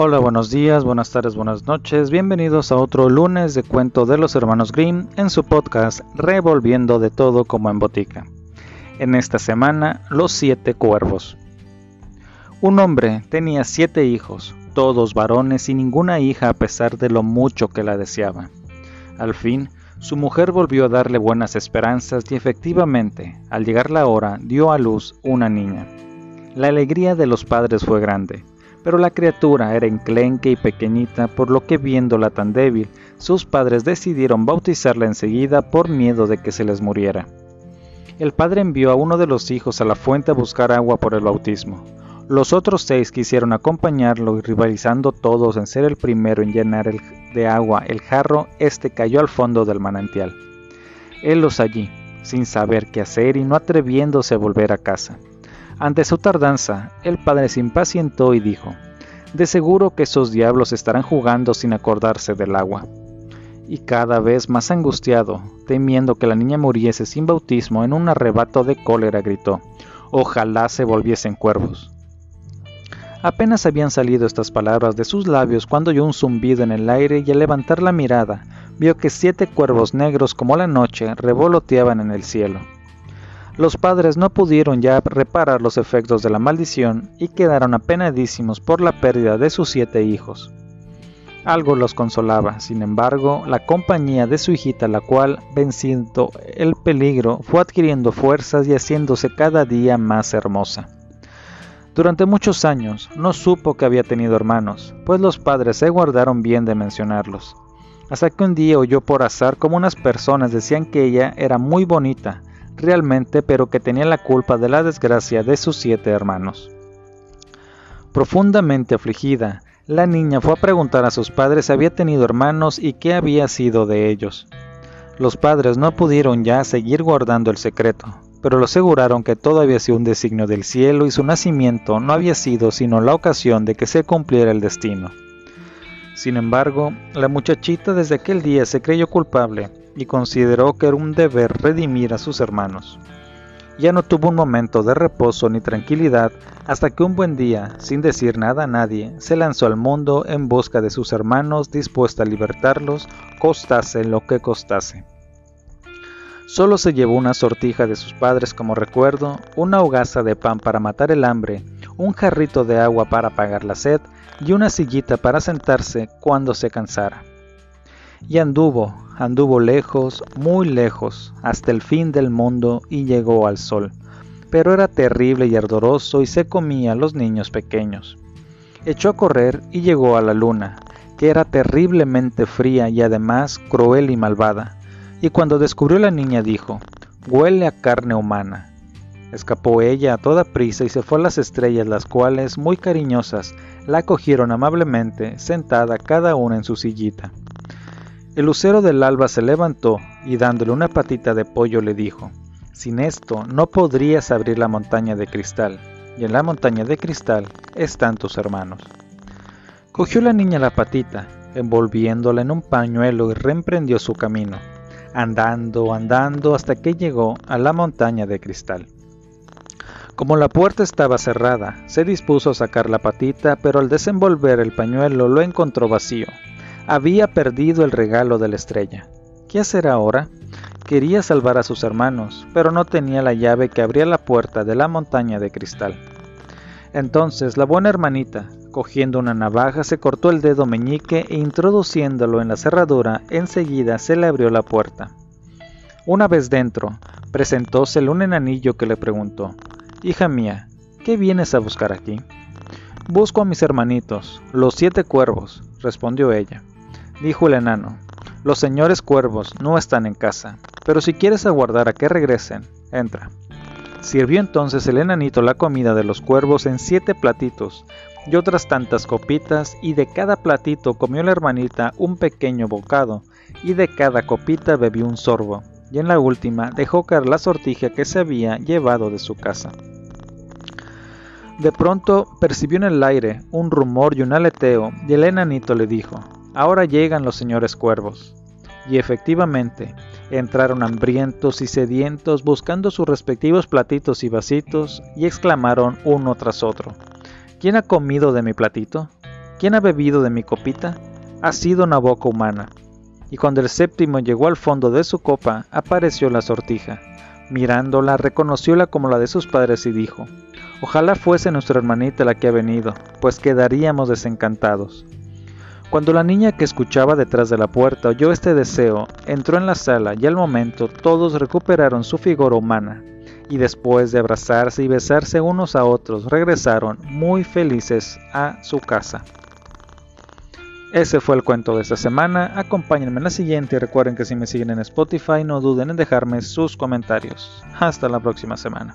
Hola, buenos días, buenas tardes, buenas noches. Bienvenidos a otro lunes de cuento de los hermanos Grimm en su podcast Revolviendo de todo como en botica. En esta semana, Los siete cuervos. Un hombre tenía siete hijos, todos varones y ninguna hija a pesar de lo mucho que la deseaba. Al fin, su mujer volvió a darle buenas esperanzas y efectivamente, al llegar la hora, dio a luz una niña. La alegría de los padres fue grande pero la criatura era enclenque y pequeñita, por lo que viéndola tan débil, sus padres decidieron bautizarla enseguida por miedo de que se les muriera. El padre envió a uno de los hijos a la fuente a buscar agua por el bautismo. Los otros seis quisieron acompañarlo y rivalizando todos en ser el primero en llenar de agua el jarro, este cayó al fondo del manantial. Él los allí, sin saber qué hacer y no atreviéndose a volver a casa. Ante su tardanza, el padre se impacientó y dijo, De seguro que esos diablos estarán jugando sin acordarse del agua. Y cada vez más angustiado, temiendo que la niña muriese sin bautismo, en un arrebato de cólera gritó, Ojalá se volviesen cuervos. Apenas habían salido estas palabras de sus labios cuando oyó un zumbido en el aire y al levantar la mirada, vio que siete cuervos negros como la noche revoloteaban en el cielo. Los padres no pudieron ya reparar los efectos de la maldición y quedaron apenadísimos por la pérdida de sus siete hijos. Algo los consolaba, sin embargo, la compañía de su hijita, la cual, venciendo el peligro, fue adquiriendo fuerzas y haciéndose cada día más hermosa. Durante muchos años no supo que había tenido hermanos, pues los padres se guardaron bien de mencionarlos. Hasta que un día oyó por azar como unas personas decían que ella era muy bonita, realmente, pero que tenía la culpa de la desgracia de sus siete hermanos. Profundamente afligida, la niña fue a preguntar a sus padres si había tenido hermanos y qué había sido de ellos. Los padres no pudieron ya seguir guardando el secreto, pero lo aseguraron que todo había sido un designio del cielo y su nacimiento no había sido sino la ocasión de que se cumpliera el destino. Sin embargo, la muchachita desde aquel día se creyó culpable y consideró que era un deber redimir a sus hermanos. Ya no tuvo un momento de reposo ni tranquilidad hasta que un buen día, sin decir nada a nadie, se lanzó al mundo en busca de sus hermanos dispuesta a libertarlos, costase lo que costase. Solo se llevó una sortija de sus padres como recuerdo, una hogaza de pan para matar el hambre, un jarrito de agua para apagar la sed y una sillita para sentarse cuando se cansara. Y anduvo, anduvo lejos, muy lejos, hasta el fin del mundo y llegó al sol. Pero era terrible y ardoroso y se comía a los niños pequeños. Echó a correr y llegó a la luna, que era terriblemente fría y además cruel y malvada. Y cuando descubrió la niña dijo, huele a carne humana. Escapó ella a toda prisa y se fue a las estrellas, las cuales, muy cariñosas, la acogieron amablemente, sentada cada una en su sillita. El lucero del alba se levantó y dándole una patita de pollo le dijo, Sin esto no podrías abrir la montaña de cristal, y en la montaña de cristal están tus hermanos. Cogió la niña la patita, envolviéndola en un pañuelo y reemprendió su camino, andando, andando hasta que llegó a la montaña de cristal. Como la puerta estaba cerrada, se dispuso a sacar la patita, pero al desenvolver el pañuelo lo encontró vacío, había perdido el regalo de la estrella. ¿Qué hacer ahora? Quería salvar a sus hermanos, pero no tenía la llave que abría la puerta de la montaña de cristal. Entonces la buena hermanita, cogiendo una navaja, se cortó el dedo meñique e introduciéndolo en la cerradura, enseguida se le abrió la puerta. Una vez dentro, presentósele un enanillo que le preguntó, Hija mía, ¿qué vienes a buscar aquí? Busco a mis hermanitos, los siete cuervos, respondió ella. Dijo el enano, los señores cuervos no están en casa, pero si quieres aguardar a que regresen, entra. Sirvió entonces el enanito la comida de los cuervos en siete platitos y otras tantas copitas, y de cada platito comió la hermanita un pequeño bocado, y de cada copita bebió un sorbo, y en la última dejó caer la sortija que se había llevado de su casa. De pronto percibió en el aire un rumor y un aleteo, y el enanito le dijo, Ahora llegan los señores cuervos. Y efectivamente, entraron hambrientos y sedientos buscando sus respectivos platitos y vasitos y exclamaron uno tras otro, ¿Quién ha comido de mi platito? ¿quién ha bebido de mi copita? Ha sido una boca humana. Y cuando el séptimo llegó al fondo de su copa, apareció la sortija. Mirándola, reconocióla como la de sus padres y dijo, Ojalá fuese nuestra hermanita la que ha venido, pues quedaríamos desencantados. Cuando la niña que escuchaba detrás de la puerta oyó este deseo, entró en la sala y al momento todos recuperaron su figura humana, y después de abrazarse y besarse unos a otros regresaron muy felices a su casa. Ese fue el cuento de esta semana, acompáñenme en la siguiente y recuerden que si me siguen en Spotify no duden en dejarme sus comentarios. Hasta la próxima semana.